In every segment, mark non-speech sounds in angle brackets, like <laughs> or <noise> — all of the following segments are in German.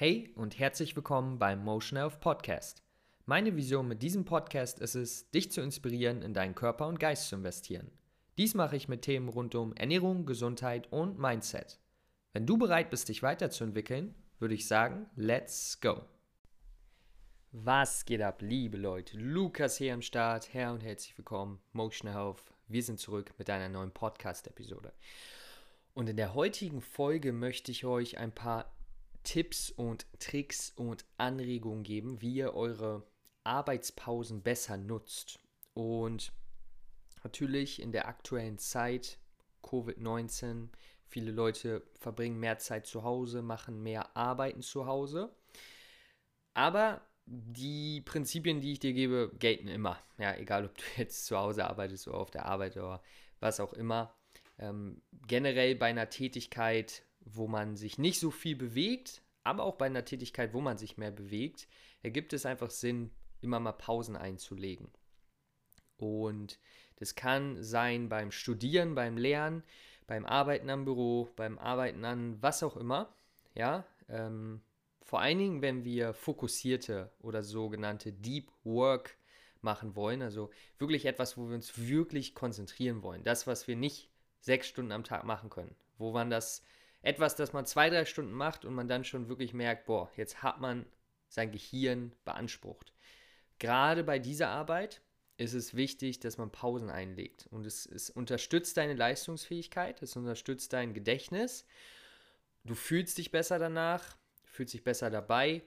Hey und herzlich willkommen beim Motion Health Podcast. Meine Vision mit diesem Podcast ist es, dich zu inspirieren, in deinen Körper und Geist zu investieren. Dies mache ich mit Themen rund um Ernährung, Gesundheit und Mindset. Wenn du bereit bist, dich weiterzuentwickeln, würde ich sagen, let's go. Was geht ab, liebe Leute? Lukas hier am Start. Herr und herzlich willkommen. Motion Health. Wir sind zurück mit einer neuen Podcast-Episode. Und in der heutigen Folge möchte ich euch ein paar Tipps und Tricks und Anregungen geben, wie ihr eure Arbeitspausen besser nutzt. Und natürlich in der aktuellen Zeit, Covid-19, viele Leute verbringen mehr Zeit zu Hause, machen mehr Arbeiten zu Hause. Aber die Prinzipien, die ich dir gebe, gelten immer. Ja, egal ob du <laughs> jetzt zu Hause arbeitest oder auf der Arbeit oder was auch immer. Ähm, generell bei einer Tätigkeit, wo man sich nicht so viel bewegt, aber auch bei einer Tätigkeit, wo man sich mehr bewegt, ergibt es einfach Sinn, immer mal Pausen einzulegen. Und das kann sein beim Studieren, beim Lernen, beim Arbeiten am Büro, beim Arbeiten an was auch immer. Ja, ähm, vor allen Dingen, wenn wir fokussierte oder sogenannte Deep Work machen wollen, also wirklich etwas, wo wir uns wirklich konzentrieren wollen. Das, was wir nicht sechs Stunden am Tag machen können. Wo man das etwas, das man zwei, drei Stunden macht und man dann schon wirklich merkt, boah, jetzt hat man sein Gehirn beansprucht. Gerade bei dieser Arbeit ist es wichtig, dass man Pausen einlegt. Und es, es unterstützt deine Leistungsfähigkeit, es unterstützt dein Gedächtnis. Du fühlst dich besser danach, fühlst dich besser dabei.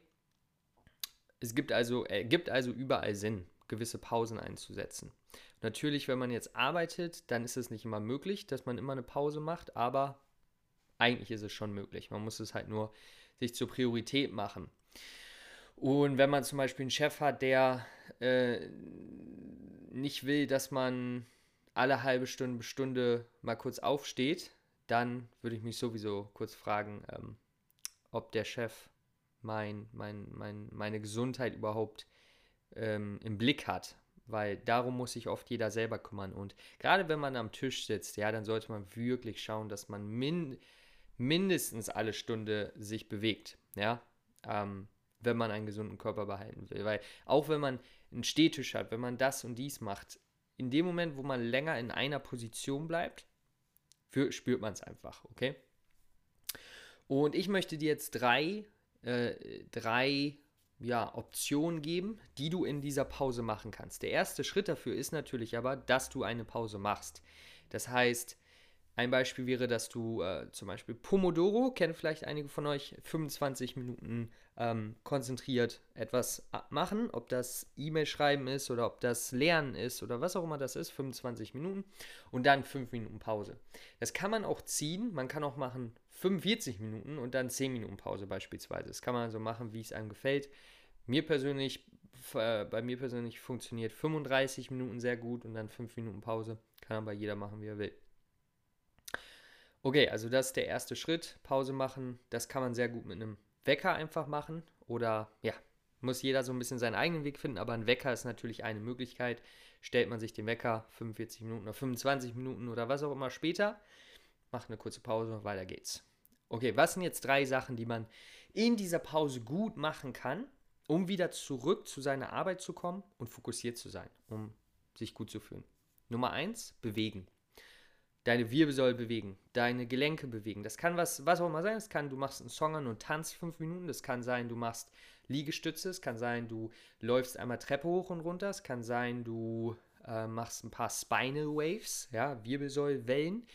Es gibt also, äh, gibt also überall Sinn, gewisse Pausen einzusetzen. Natürlich, wenn man jetzt arbeitet, dann ist es nicht immer möglich, dass man immer eine Pause macht, aber eigentlich ist es schon möglich. Man muss es halt nur sich zur Priorität machen. Und wenn man zum Beispiel einen Chef hat, der äh, nicht will, dass man alle halbe Stunde, Stunde mal kurz aufsteht, dann würde ich mich sowieso kurz fragen, ähm, ob der Chef mein, mein, mein, meine Gesundheit überhaupt ähm, im Blick hat. Weil darum muss sich oft jeder selber kümmern. Und gerade wenn man am Tisch sitzt, ja, dann sollte man wirklich schauen, dass man min mindestens alle Stunde sich bewegt, ja, ähm, wenn man einen gesunden Körper behalten will. Weil auch wenn man einen Stehtisch hat, wenn man das und dies macht, in dem Moment, wo man länger in einer Position bleibt, für, spürt man es einfach, okay? Und ich möchte dir jetzt drei, äh, drei ja, Optionen geben, die du in dieser Pause machen kannst. Der erste Schritt dafür ist natürlich aber, dass du eine Pause machst. Das heißt, ein Beispiel wäre, dass du äh, zum Beispiel Pomodoro, kennen vielleicht einige von euch, 25 Minuten ähm, konzentriert etwas machen, ob das E-Mail schreiben ist oder ob das Lernen ist oder was auch immer das ist, 25 Minuten und dann 5 Minuten Pause. Das kann man auch ziehen, man kann auch machen 45 Minuten und dann 10 Minuten Pause beispielsweise. Das kann man so machen, wie es einem gefällt. Mir persönlich, äh, bei mir persönlich funktioniert 35 Minuten sehr gut und dann 5 Minuten Pause. Kann aber jeder machen, wie er will. Okay, also das ist der erste Schritt. Pause machen. Das kann man sehr gut mit einem Wecker einfach machen. Oder ja, muss jeder so ein bisschen seinen eigenen Weg finden. Aber ein Wecker ist natürlich eine Möglichkeit. Stellt man sich den Wecker 45 Minuten oder 25 Minuten oder was auch immer später. Macht eine kurze Pause, weiter geht's. Okay, was sind jetzt drei Sachen, die man in dieser Pause gut machen kann, um wieder zurück zu seiner Arbeit zu kommen und fokussiert zu sein, um sich gut zu fühlen? Nummer eins, bewegen deine Wirbelsäule bewegen, deine Gelenke bewegen. Das kann was, was auch immer sein. Das kann, du machst einen Song an und tanzt fünf Minuten. Das kann sein, du machst Liegestütze. Es kann sein, du läufst einmal Treppe hoch und runter. Es kann sein, du äh, machst ein paar Spinal Waves, ja, Wirbelsäulwellen.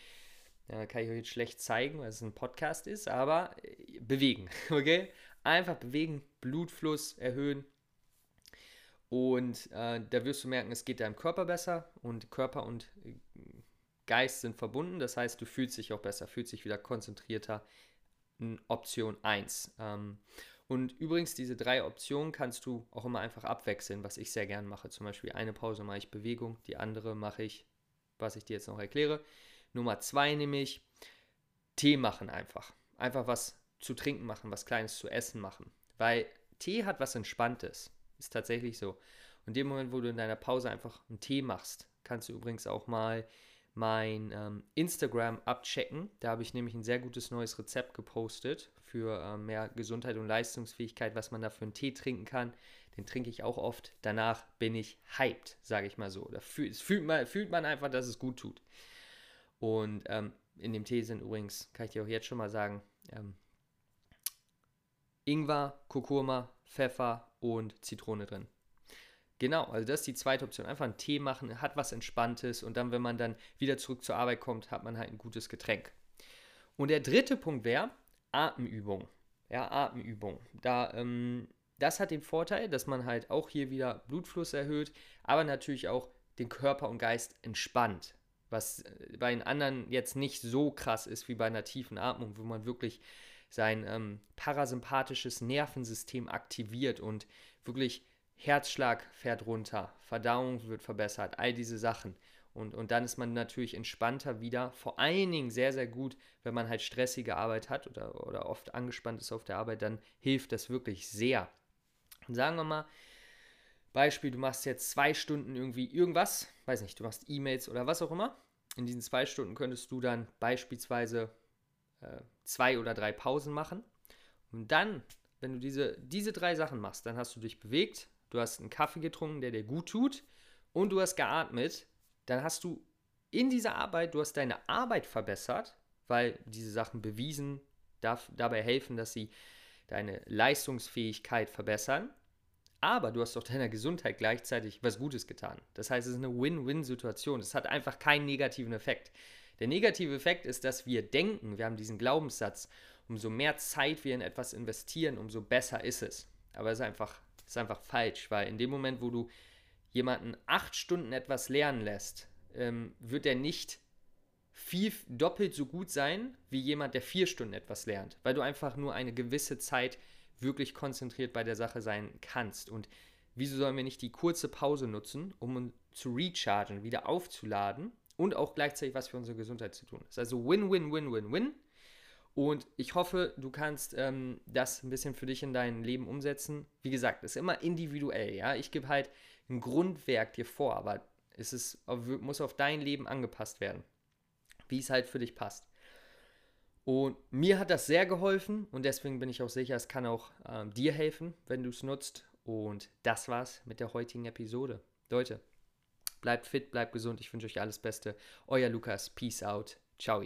Ja, kann ich euch jetzt schlecht zeigen, weil es ein Podcast ist, aber äh, bewegen, <laughs> okay? Einfach bewegen, Blutfluss erhöhen. Und äh, da wirst du merken, es geht deinem Körper besser und Körper und äh, Geist sind verbunden. Das heißt, du fühlst dich auch besser, fühlst dich wieder konzentrierter. Option 1. Ähm, und übrigens, diese drei Optionen kannst du auch immer einfach abwechseln, was ich sehr gern mache. Zum Beispiel eine Pause mache ich Bewegung, die andere mache ich, was ich dir jetzt noch erkläre. Nummer zwei nämlich Tee machen einfach. Einfach was zu trinken machen, was Kleines zu essen machen. Weil Tee hat was Entspanntes. Ist tatsächlich so. Und in dem Moment, wo du in deiner Pause einfach einen Tee machst, kannst du übrigens auch mal mein ähm, Instagram abchecken. Da habe ich nämlich ein sehr gutes neues Rezept gepostet für äh, mehr Gesundheit und Leistungsfähigkeit, was man da für einen Tee trinken kann. Den trinke ich auch oft. Danach bin ich hyped, sage ich mal so. Da fühl, fühlt, man, fühlt man einfach, dass es gut tut. Und ähm, in dem Tee sind übrigens, kann ich dir auch jetzt schon mal sagen, ähm, Ingwer, Kurkuma, Pfeffer und Zitrone drin. Genau, also das ist die zweite Option. Einfach einen Tee machen, hat was Entspanntes und dann, wenn man dann wieder zurück zur Arbeit kommt, hat man halt ein gutes Getränk. Und der dritte Punkt wäre Atemübung. Ja, Atemübung. Da, ähm, das hat den Vorteil, dass man halt auch hier wieder Blutfluss erhöht, aber natürlich auch den Körper und Geist entspannt. Was äh, bei den anderen jetzt nicht so krass ist wie bei einer tiefen Atmung, wo man wirklich sein ähm, parasympathisches Nervensystem aktiviert und wirklich Herzschlag fährt runter, Verdauung wird verbessert, all diese Sachen. Und, und dann ist man natürlich entspannter wieder. Vor allen Dingen sehr, sehr gut, wenn man halt stressige Arbeit hat oder, oder oft angespannt ist auf der Arbeit, dann hilft das wirklich sehr. Und sagen wir mal, Beispiel, du machst jetzt zwei Stunden irgendwie irgendwas, weiß nicht, du machst E-Mails oder was auch immer. In diesen zwei Stunden könntest du dann beispielsweise äh, zwei oder drei Pausen machen. Und dann, wenn du diese, diese drei Sachen machst, dann hast du dich bewegt, du hast einen Kaffee getrunken, der dir gut tut und du hast geatmet, dann hast du in dieser Arbeit, du hast deine Arbeit verbessert, weil diese Sachen bewiesen darf, dabei helfen, dass sie deine Leistungsfähigkeit verbessern. Aber du hast auch deiner Gesundheit gleichzeitig was Gutes getan. Das heißt, es ist eine Win-Win-Situation. Es hat einfach keinen negativen Effekt. Der negative Effekt ist, dass wir denken, wir haben diesen Glaubenssatz, umso mehr Zeit wir in etwas investieren, umso besser ist es. Aber es ist einfach, ist einfach falsch, weil in dem Moment, wo du jemanden acht Stunden etwas lernen lässt, ähm, wird er nicht viel doppelt so gut sein wie jemand, der vier Stunden etwas lernt, weil du einfach nur eine gewisse Zeit wirklich konzentriert bei der Sache sein kannst. Und wieso sollen wir nicht die kurze Pause nutzen, um zu rechargen, wieder aufzuladen und auch gleichzeitig was für unsere Gesundheit zu tun ist. Also Win, Und ich hoffe, du kannst ähm, das ein bisschen für dich in dein Leben umsetzen. Wie gesagt, ist immer individuell, ja. Ich gebe halt ein Grundwerk dir vor, aber es ist, muss auf dein Leben angepasst werden, wie es halt für dich passt. Und mir hat das sehr geholfen und deswegen bin ich auch sicher, es kann auch ähm, dir helfen, wenn du es nutzt. Und das war's mit der heutigen Episode. Leute, Bleibt fit, bleibt gesund. Ich wünsche euch alles Beste. Euer Lukas. Peace out. Ciao.